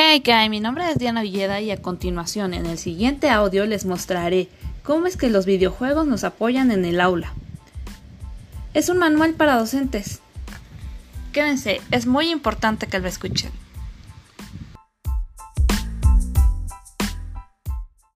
Hey, guy, mi nombre es Diana Villeda y a continuación en el siguiente audio les mostraré cómo es que los videojuegos nos apoyan en el aula. Es un manual para docentes. Quédense, es muy importante que lo escuchen.